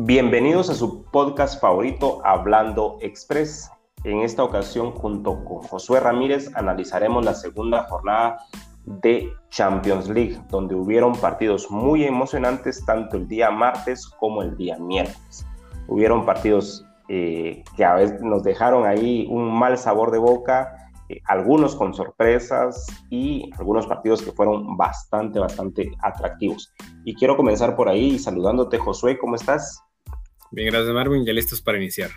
Bienvenidos a su podcast favorito Hablando Express. En esta ocasión, junto con Josué Ramírez, analizaremos la segunda jornada de Champions League, donde hubieron partidos muy emocionantes tanto el día martes como el día miércoles. Hubieron partidos eh, que a veces nos dejaron ahí un mal sabor de boca, eh, algunos con sorpresas y algunos partidos que fueron bastante, bastante atractivos. Y quiero comenzar por ahí saludándote, Josué, ¿cómo estás? Bien, gracias Marvin, ya listos para iniciar.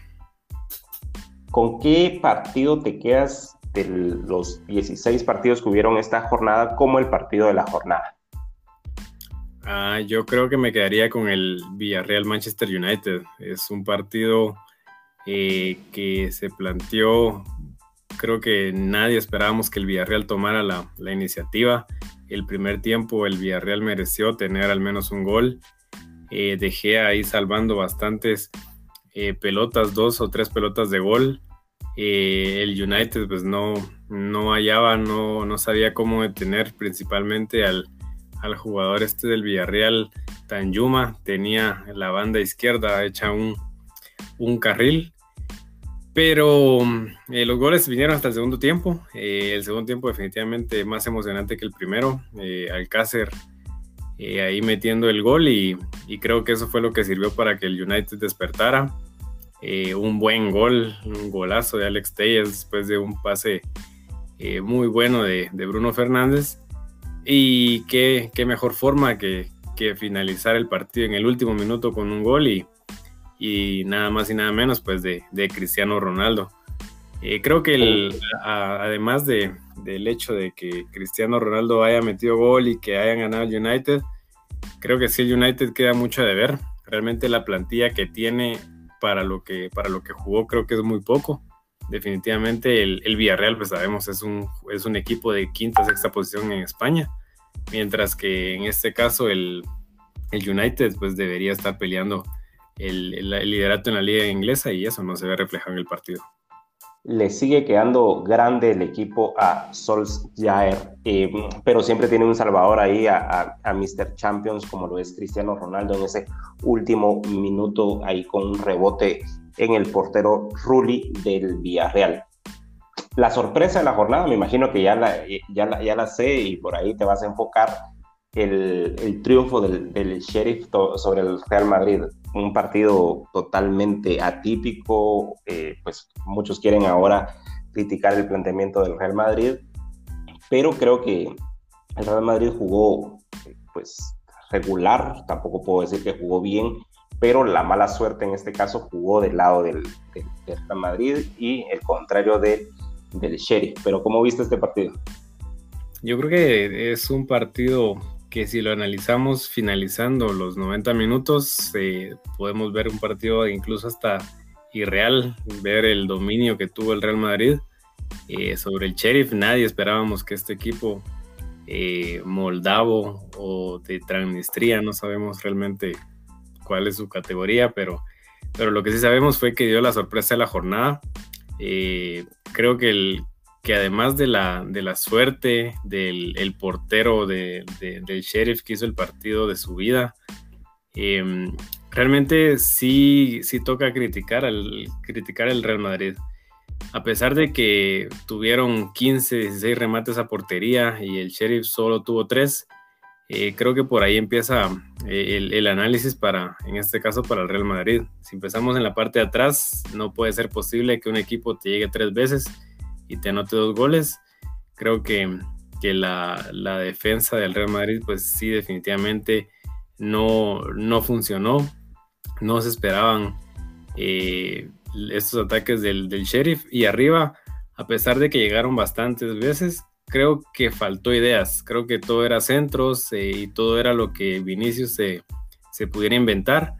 ¿Con qué partido te quedas de los 16 partidos que hubieron esta jornada como el partido de la jornada? Ah, yo creo que me quedaría con el Villarreal Manchester United. Es un partido eh, que se planteó, creo que nadie esperábamos que el Villarreal tomara la, la iniciativa. El primer tiempo el Villarreal mereció tener al menos un gol eh, dejé ahí salvando bastantes eh, pelotas, dos o tres pelotas de gol. Eh, el United pues no, no hallaba, no, no sabía cómo detener principalmente al, jugador este del Villarreal, Tanjuma, tenía la banda izquierda hecha un, un carril. Pero los goles vinieron hasta el segundo tiempo. el segundo tiempo definitivamente más emocionante que el primero. Alcácer eh, ahí metiendo el gol y, creo que eso fue lo que sirvió para que el United despertara. Eh, un buen gol, un golazo de Alex Telles después de un pase eh, muy bueno de, Bruno Fernández. Y qué, mejor forma que, finalizar el partido en el último minuto con un gol y, y nada más y nada menos pues de, Cristiano Ronaldo. Creo que además de, del hecho de que Cristiano Ronaldo haya metido gol y que hayan ganado el United, creo que sí el United queda mucho de ver. Realmente la plantilla que tiene para lo que, para lo que jugó creo que es muy poco. Definitivamente el, el Villarreal, pues sabemos, es un, es un equipo de quinta, sexta posición en España, mientras que en este caso el, el United pues debería estar peleando el, el liderato en la liga inglesa y eso no se ve reflejado en el partido le sigue quedando grande el equipo a Solskjaer, eh, pero siempre tiene un salvador ahí a, a, Mr. Champions, como lo es Cristiano Ronaldo en ese último minuto, ahí con un rebote en el portero Rulli del Villarreal. La sorpresa de la jornada, me imagino que ya la, ya ya la sé y por ahí te vas a enfocar, el, triunfo del, del, Sheriff sobre el Real Madrid. Un partido totalmente atípico, eh, pues muchos quieren ahora criticar el planteamiento del Real Madrid, pero creo que el Real Madrid jugó pues regular, tampoco puedo decir que jugó bien, pero la mala suerte en este caso jugó del lado del, Real Madrid y el contrario del Sheriff. Pero ¿cómo viste este partido? Yo creo que es un partido que si lo analizamos finalizando los 90 minutos, eh, podemos ver un partido incluso hasta irreal, ver el dominio que tuvo el Real Madrid eh, sobre el Sheriff. Nadie esperábamos que este equipo eh, moldavo o de Transnistria, no sabemos realmente cuál es su categoría, pero, pero lo que sí sabemos fue que dio la sorpresa de la jornada. creo que el, que además de la, de la suerte del el portero del sheriff que hizo el partido de su vida, em, realmente sí, sí toca criticar al criticar el Real Madrid. A pesar de que tuvieron 15, 16 remates a portería y el sheriff solo tuvo 3, eh, creo que por ahí empieza eh, el, el, análisis para, en este caso, para el Real Madrid. Si empezamos en la parte de atrás, no puede ser posible que un equipo te llegue tres veces y te anote dos goles. Creo que, que la, la, defensa del Real Madrid, pues sí, definitivamente no, no funcionó. No se esperaban eh, estos ataques del, del, sheriff. Y arriba, a pesar de que llegaron bastantes veces, creo que faltó ideas. Creo que todo era centros eh, y todo era lo que Vinicius se, se pudiera inventar.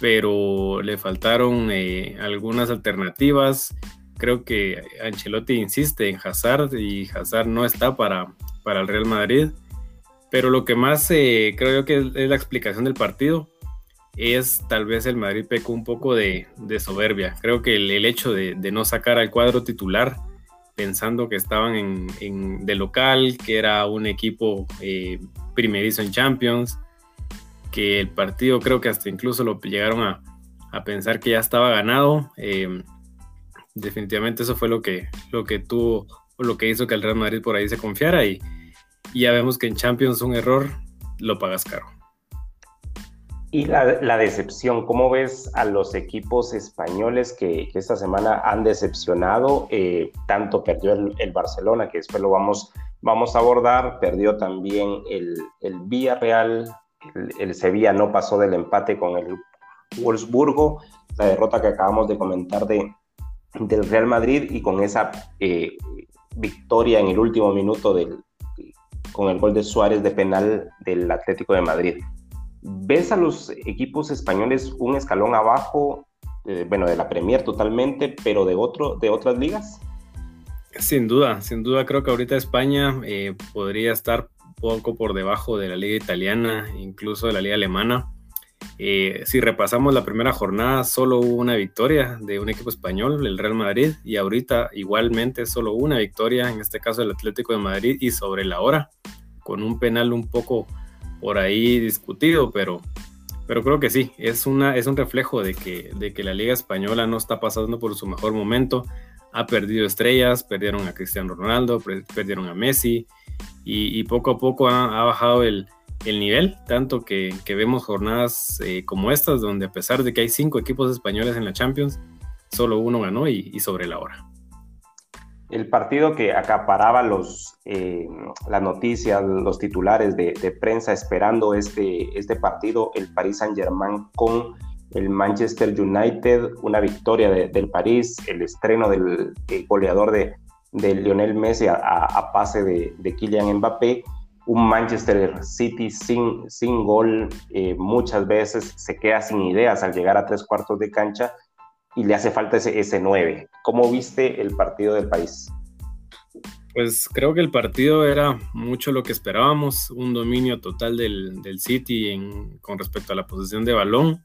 Pero le faltaron eh, algunas alternativas creo que Ancelotti insiste en Hazard y Hazard no está para, para el Real Madrid. Pero lo que más eh, creo que es, la explicación del partido es tal vez el Madrid pecó un poco de, soberbia. Creo que el, hecho de, no sacar al cuadro titular pensando que estaban en, de local, que era un equipo eh, primerizo en Champions, que el partido creo que hasta incluso lo llegaron a, a pensar que ya estaba ganado. Em, definitivamente eso fue lo que, lo que tuvo o lo que hizo que el Real Madrid por ahí se confiara y, ya vemos que en Champions un error lo pagas caro. Y la, decepción, ¿cómo ves a los equipos españoles que, esta semana han decepcionado? Eh, tanto perdió el, Barcelona, que después lo vamos, vamos a abordar, perdió también el, el Villarreal, el, el, Sevilla no pasó del empate con el Wolfsburgo, la derrota que acabamos de comentar de, del Real Madrid y con esa eh, victoria en el último minuto del, con el gol de Suárez de penal del Atlético de Madrid. ¿Ves a los equipos españoles un escalón abajo, eh, bueno, de la Premier totalmente, pero de, otro, de otras ligas? Sin duda, sin duda creo que ahorita España eh, podría estar poco por debajo de la liga italiana, incluso de la liga alemana. Eh, si repasamos la primera jornada, solo hubo una victoria de un equipo español, el Real Madrid, y ahorita igualmente solo una victoria, en este caso el Atlético de Madrid, y sobre la hora, con un penal un poco por ahí discutido, pero, pero creo que sí, es, una, es un reflejo de que, de que la Liga Española no está pasando por su mejor momento, ha perdido estrellas, perdieron a Cristiano Ronaldo, perdieron a Messi, y, poco a poco ha bajado el el nivel, tanto que, vemos jornadas eh, como estas, donde a pesar de que hay cinco equipos españoles en la Champions, solo uno ganó y, sobre la hora. El partido que acaparaba los, eh, las noticias, los titulares de, prensa esperando este, este partido, el Paris Saint-Germain con el Manchester United, una victoria del París, el estreno del goleador de, Lionel Messi a, pase de, de Kylian Mbappé un Manchester City sin, sin gol eh, muchas veces se queda sin ideas al llegar a tres cuartos de cancha y le hace falta ese, ese 9. ¿Cómo viste el partido del país? Pues creo que el partido era mucho lo que esperábamos, un dominio total del, del City con respecto a la posición de balón.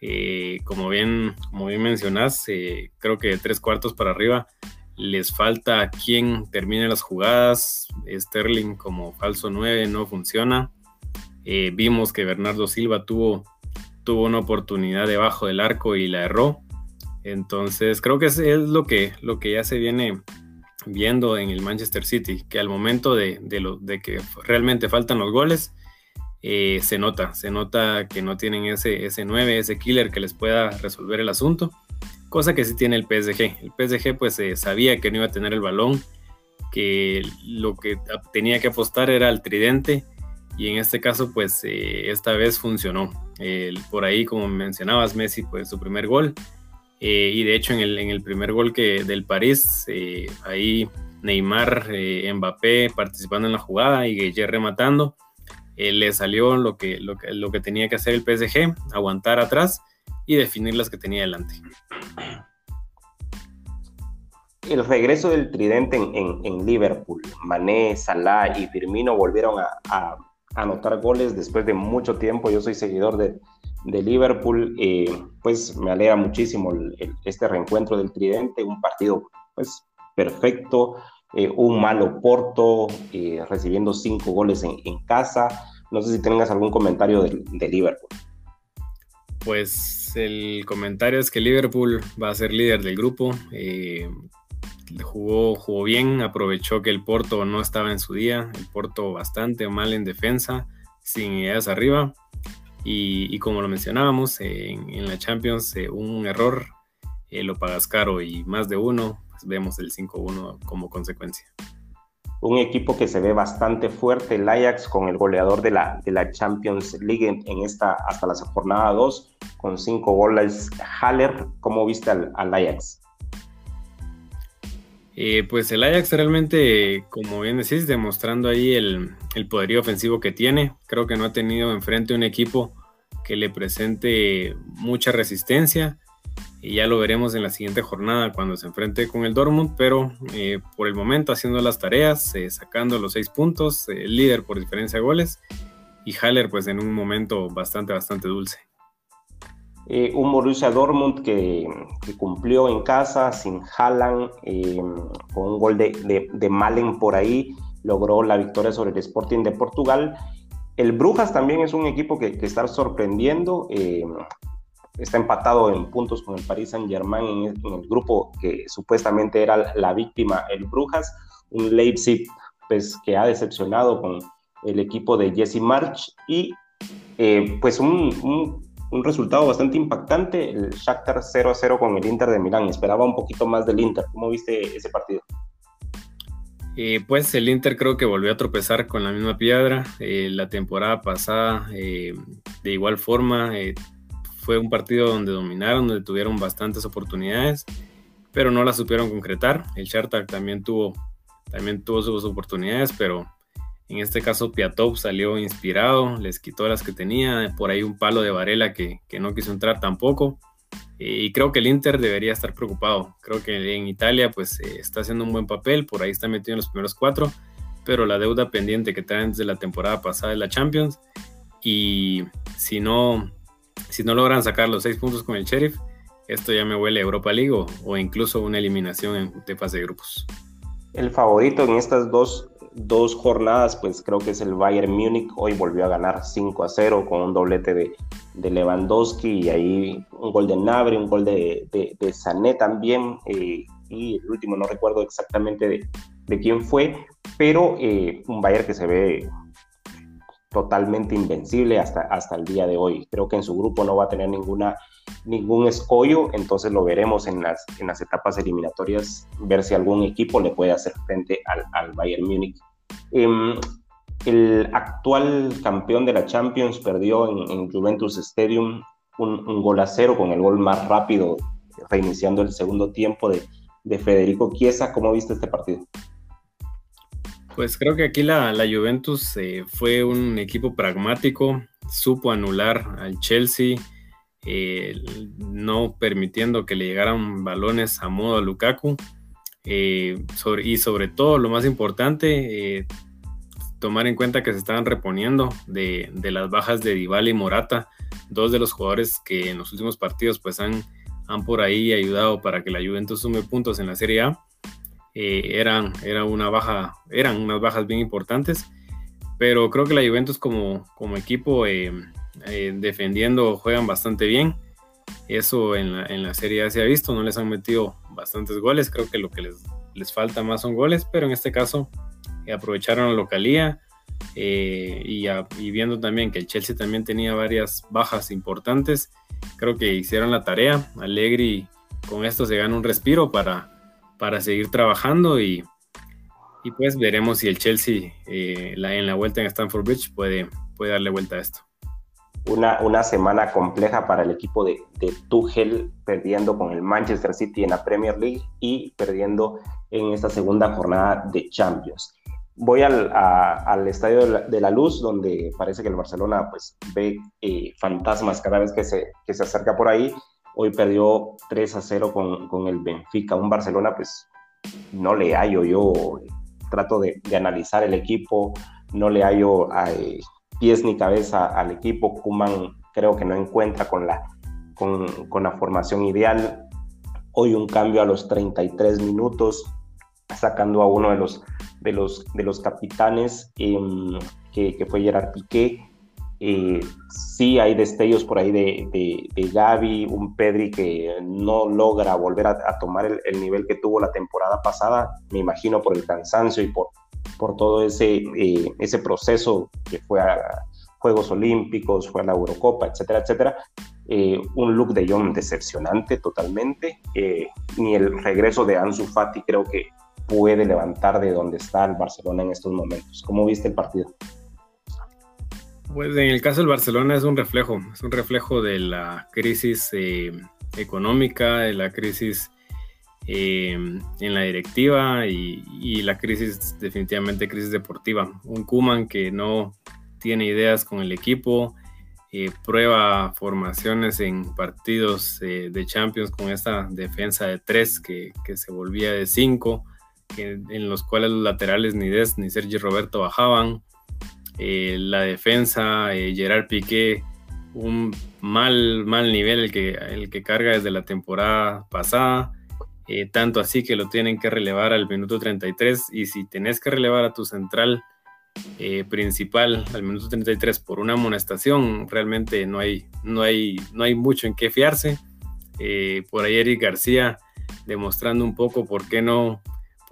Eh, como, bien, como bien mencionás, eh, creo que de tres cuartos para arriba les falta quien termine las jugadas. Sterling como falso 9 no funciona. Eh, vimos que Bernardo Silva tuvo, tuvo una oportunidad debajo del arco y la erró. Entonces creo que es, es lo, que, lo que ya se viene viendo en el Manchester City, que al momento de, de que realmente faltan los goles, eh, se nota, se nota que no tienen ese, ese 9, ese killer que les pueda resolver el asunto cosa que sí tiene el PSG. El PSG pues eh, sabía que no iba a tener el balón, que lo que tenía que apostar era el tridente y en este caso pues eh, esta vez funcionó. por ahí como mencionabas Messi pues su primer gol eh, y de hecho en el, primer gol que del París ahí Neymar, Mbappé participando en la jugada y Gueye rematando. le salió lo que, lo, lo que tenía que hacer el PSG, aguantar atrás y definir las que tenía delante. El regreso del tridente en, Liverpool, Mané, Salah y Firmino volvieron a, anotar goles después de mucho tiempo. Yo soy seguidor de, Liverpool, eh, pues me alegra muchísimo este reencuentro del tridente, un partido pues perfecto, eh, un malo Porto, eh, recibiendo cinco goles en, casa. No sé si tengas algún comentario de Liverpool. Pues el comentario es que Liverpool va a ser líder del grupo. Eh, jugó, jugó bien, aprovechó que el Porto no estaba en su día. El Porto bastante mal en defensa, sin ideas arriba. Y, como lo mencionábamos, en, la Champions eh, un error eh, lo pagas caro y más de uno, pues vemos el 5-1 como consecuencia un equipo que se ve bastante fuerte, el Ajax con el goleador de la, de la Champions League en, esta hasta la jornada 2 con cinco goles. Haller, ¿cómo viste al, Ajax? Eh, pues el Ajax realmente, como bien decís, demostrando ahí el, el poderío ofensivo que tiene. Creo que no ha tenido enfrente un equipo que le presente mucha resistencia y ya lo veremos en la siguiente jornada cuando se enfrente con el Dortmund, pero eh, por el momento haciendo las tareas, eh, sacando los seis puntos, eh, líder por diferencia de goles y Haller pues en un momento bastante, bastante dulce. un Borussia Dortmund que, cumplió en casa sin Haaland, con un gol de, de, Malen por ahí, logró la victoria sobre el Sporting de Portugal. El Brujas también es un equipo que, que está sorprendiendo está empatado en puntos con el Paris Saint Germain en, el grupo que supuestamente era la víctima, el Brujas, un Leipzig pues que ha decepcionado con el equipo de Jesse March y eh, pues un, un, resultado bastante impactante, el Shakhtar 0-0 con el Inter de Milán. Esperaba un poquito más del Inter. ¿Cómo viste ese partido? Eh, pues el Inter creo que volvió a tropezar con la misma piedra. Eh, la temporada pasada, de igual forma, fue un partido donde dominaron, donde tuvieron bastantes oportunidades, pero no las supieron concretar. El Shakhtar también tuvo, también tuvo sus oportunidades, pero en este caso, Piatov salió inspirado, les quitó las que tenía, por ahí un palo de Varela que, no quiso entrar tampoco. Y creo que el Inter debería estar preocupado. Creo que en Italia pues eh, está haciendo un buen papel, por ahí está metido en los primeros cuatro, pero la deuda pendiente que traen desde la temporada pasada de la Champions y si no, si no logran sacar los seis puntos con el Sheriff, esto ya me huele a Europa League o, incluso una eliminación en, de fase de grupos. El favorito en estas dos dos jornadas, pues creo que es el Bayern Múnich. Hoy volvió a ganar 5 a 0 con un doblete de, de Lewandowski y ahí un gol de Nabri, un gol de, de, Sané también. Eh, y el último no recuerdo exactamente de, de quién fue, pero eh, un Bayern que se ve totalmente invencible hasta, hasta el día de hoy. Creo que en su grupo no va a tener ninguna ningún escollo, entonces lo veremos en las, en las etapas eliminatorias, ver si algún equipo le puede hacer frente al, al Bayern Múnich. Em, el actual campeón de la Champions perdió en, Juventus Stadium un, gol a cero con el gol más rápido, reiniciando el segundo tiempo de, de Federico Chiesa. ¿Cómo viste este partido? Pues creo que aquí la, la Juventus eh, fue un equipo pragmático, supo anular al Chelsea, eh, no permitiendo que le llegaran balones a modo a Lukaku. Eh, y sobre todo, lo más importante, eh, tomar en cuenta que se estaban reponiendo de, las bajas de Dybala y Morata, dos de los jugadores que en los últimos partidos pues han, han por ahí ayudado para que la Juventus sume puntos en la Serie A. eran, era una baja, eran unas bajas bien importantes, pero creo que la Juventus como, equipo eh, defendiendo juegan bastante bien. Eso en la, en la Serie A se ha visto, no les han metido bastantes goles, creo que lo que les, les falta más son goles, pero en este caso eh, aprovecharon la localía eh, y, y, viendo también que el Chelsea también tenía varias bajas importantes, creo que hicieron la tarea. Allegri con esto se gana un respiro para, para seguir trabajando y, y pues veremos si el Chelsea la, en la vuelta en Stamford Bridge puede, puede darle vuelta a esto una, una semana compleja para el equipo de, de Tuchel, perdiendo con el Manchester City en la Premier League y perdiendo en esta segunda jornada de Champions. Voy al, al Estadio de la, Luz, donde parece que el Barcelona pues, ve eh, fantasmas cada vez que se, que se acerca por ahí. Hoy perdió 3 a 0 con, con el Benfica. Un Barcelona, pues no le hallo yo, trato de, analizar el equipo, no le hallo eh, pies ni cabeza al equipo. Kuman creo que no encuentra con la, con, la formación ideal. Hoy un cambio a los 33 minutos, sacando a uno de los, de los, de los capitanes, em, que, fue Gerard Piqué. Eh, sí hay destellos por ahí de, de, Gaby, un Pedri que no logra volver a, tomar el, nivel que tuvo la temporada pasada, me imagino por el cansancio y por, por todo ese, eh, ese proceso que fue a Juegos Olímpicos, fue a la Eurocopa, etcétera, etcétera. Eh, un look de John decepcionante totalmente. Eh, ni el regreso de Ansu Fati creo que puede levantar de donde está el Barcelona en estos momentos. ¿Cómo viste el partido? Pues en el caso del Barcelona es un reflejo, es un reflejo de la crisis económica, de la crisis eh, en la directiva y, la crisis, definitivamente crisis deportiva. Un Kuman que no tiene ideas con el equipo, eh, prueba formaciones en partidos eh, de Champions con esta defensa de tres que, se volvía de cinco, en los cuales los laterales ni Des ni Sergi Roberto bajaban. La defensa, Gerard Piqué, un mal, mal nivel el que, el que carga desde la temporada pasada. Eh, tanto así que lo tienen que relevar al minuto 33 y si tenés que relevar a tu central eh, principal al minuto 33 por una amonestación, realmente no hay, no hay, no hay mucho en qué fiarse. Eh, por ahí Eric García demostrando un poco por qué no,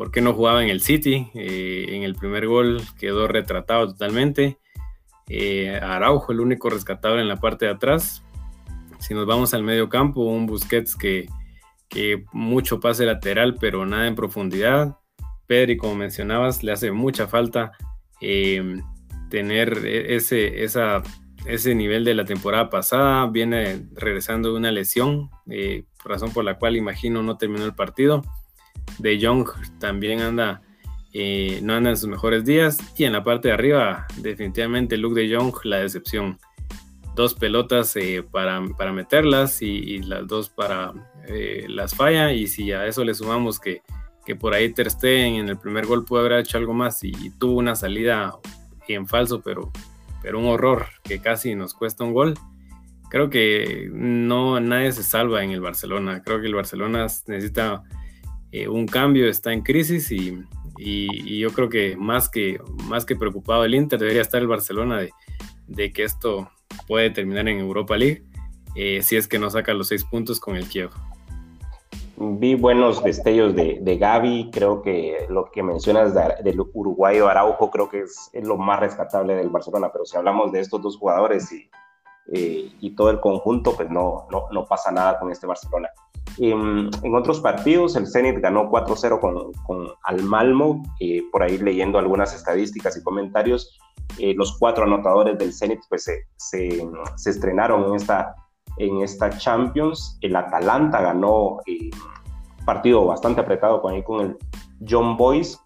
por qué no jugaba en el City. Eh, en el primer gol quedó retratado totalmente. Araujo, el único rescatable en la parte de atrás. Si nos vamos al medio campo, un Busquets que, que mucho pase lateral, pero nada en profundidad. Pedri, como mencionabas, le hace mucha falta eh, tener e-, ese, ese nivel de la temporada pasada. Viene regresando de una lesión, eh, razón por la cual imagino no terminó el partido. De Jong también anda, eh, no anda en sus mejores días. Y en la parte de arriba, definitivamente Luke de Jong, la decepción. Dos pelotas para, para, meterlas y, las dos para las falla. Y si a eso le sumamos que que por ahí Ter Stegen en el primer gol pudo haber hecho algo más y, tuvo una salida en falso, pero, pero un horror que casi nos cuesta un gol. Creo que no nadie se salva en el Barcelona. Creo que el Barcelona necesita eh, un cambio, está en crisis y, yo creo que más que más que preocupado el Inter debería estar el Barcelona de, de que esto puede terminar en Europa League eh, si es que no saca los seis puntos con el Kiev vi buenos destellos de, de Gaby, creo que lo que mencionas del uruguayo Araujo creo que es, lo más rescatable del Barcelona, pero si hablamos de estos dos jugadores y, eh, y todo el conjunto, pues no, no, no, pasa nada con este Barcelona. En, en otros partidos, el Zenit ganó 4-0 con, con Al Malmo, eh, por ahí leyendo algunas estadísticas y comentarios, eh, los cuatro anotadores del Zenit pues se, se, se estrenaron en esta en esta Champions. El Atalanta ganó eh, partido bastante apretado con, ahí con el John Boyce,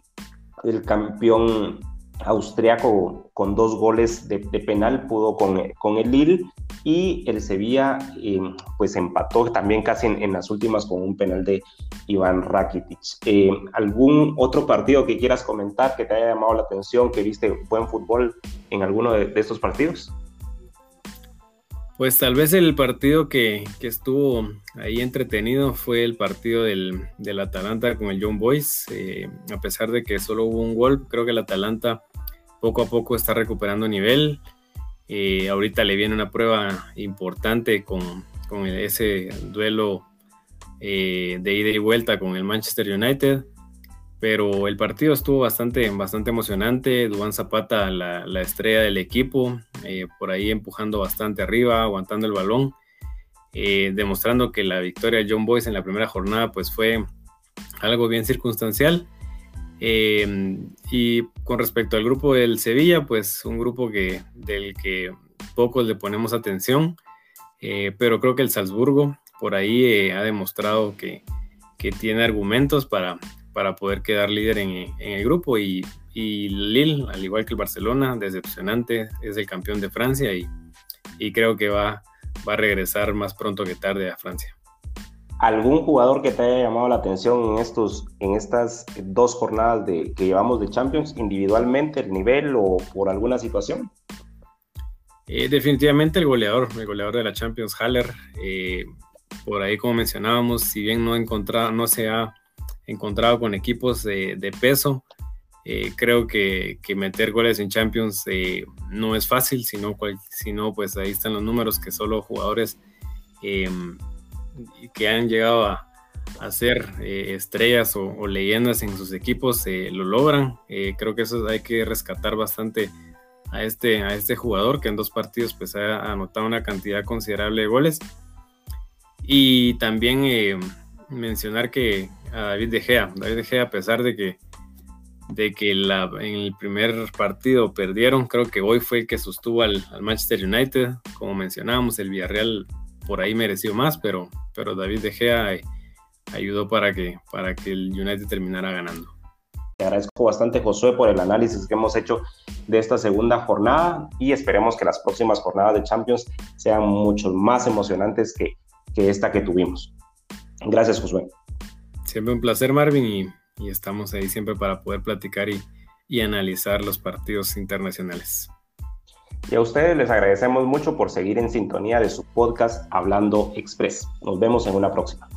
el campeón austriaco con dos goles de, penal pudo con, con, el Lille y el Sevilla eh, pues empató también casi en, las últimas con un penal de Iván Rakitic. Eh, ¿Algún otro partido que quieras comentar que te haya llamado la atención, que viste buen fútbol en alguno de estos partidos? Pues tal vez el partido que, estuvo ahí entretenido fue el partido del, Atalanta con el John Boyce. Eh, a pesar de que solo hubo un gol, creo que el Atalanta poco a poco está recuperando nivel. Eh, ahorita le viene una prueba importante con, ese duelo eh, de ida y vuelta con el Manchester United pero el partido estuvo bastante, bastante emocionante. Duan Zapata, la, estrella del equipo, eh, por ahí empujando bastante arriba, aguantando el balón, eh, demostrando que la victoria de John Boyce en la primera jornada pues fue algo bien circunstancial. Eh, y con respecto al grupo del Sevilla, pues un grupo que, del que pocos le ponemos atención, pero creo que el Salzburgo por ahí ha demostrado que, que tiene argumentos para, para poder quedar líder en, el grupo y, y, Lille, al igual que el Barcelona, decepcionante, es el campeón de Francia y, creo que va, va a regresar más pronto que tarde a Francia. ¿Algún jugador que te haya llamado la atención en, estos, en estas dos jornadas de, que llevamos de Champions, individualmente, el nivel o por alguna situación? Eh, definitivamente el goleador, el goleador de la Champions, Haller. Eh, por ahí, como mencionábamos, si bien no, encontrado, no se ha encontrado con equipos de, peso. Eh, creo que, meter goles en Champions eh, no es fácil, sino, sino pues ahí están los números que solo jugadores em, que han llegado a, ser eh, estrellas o, leyendas en sus equipos lo logran. creo que eso hay que rescatar bastante a este, a este jugador que en dos partidos pues ha anotado una cantidad considerable de goles. Y también mencionar que David De Gea, David De Gea a pesar de que de que la, en el primer partido perdieron, creo que hoy fue el que sostuvo al, Manchester United, como mencionábamos, el Villarreal por ahí mereció más, pero, pero David De Gea eh, ayudó para que, para que el United terminara ganando. Te agradezco bastante, Josué, por el análisis que hemos hecho de esta segunda jornada y esperemos que las próximas jornadas de Champions sean mucho más emocionantes que, que esta que tuvimos. Gracias, Josué. Siempre un placer, Marvin, y, estamos ahí siempre para poder platicar y, y analizar los partidos internacionales. Y a ustedes les agradecemos mucho por seguir en sintonía de su podcast Hablando Express. Nos vemos en una próxima.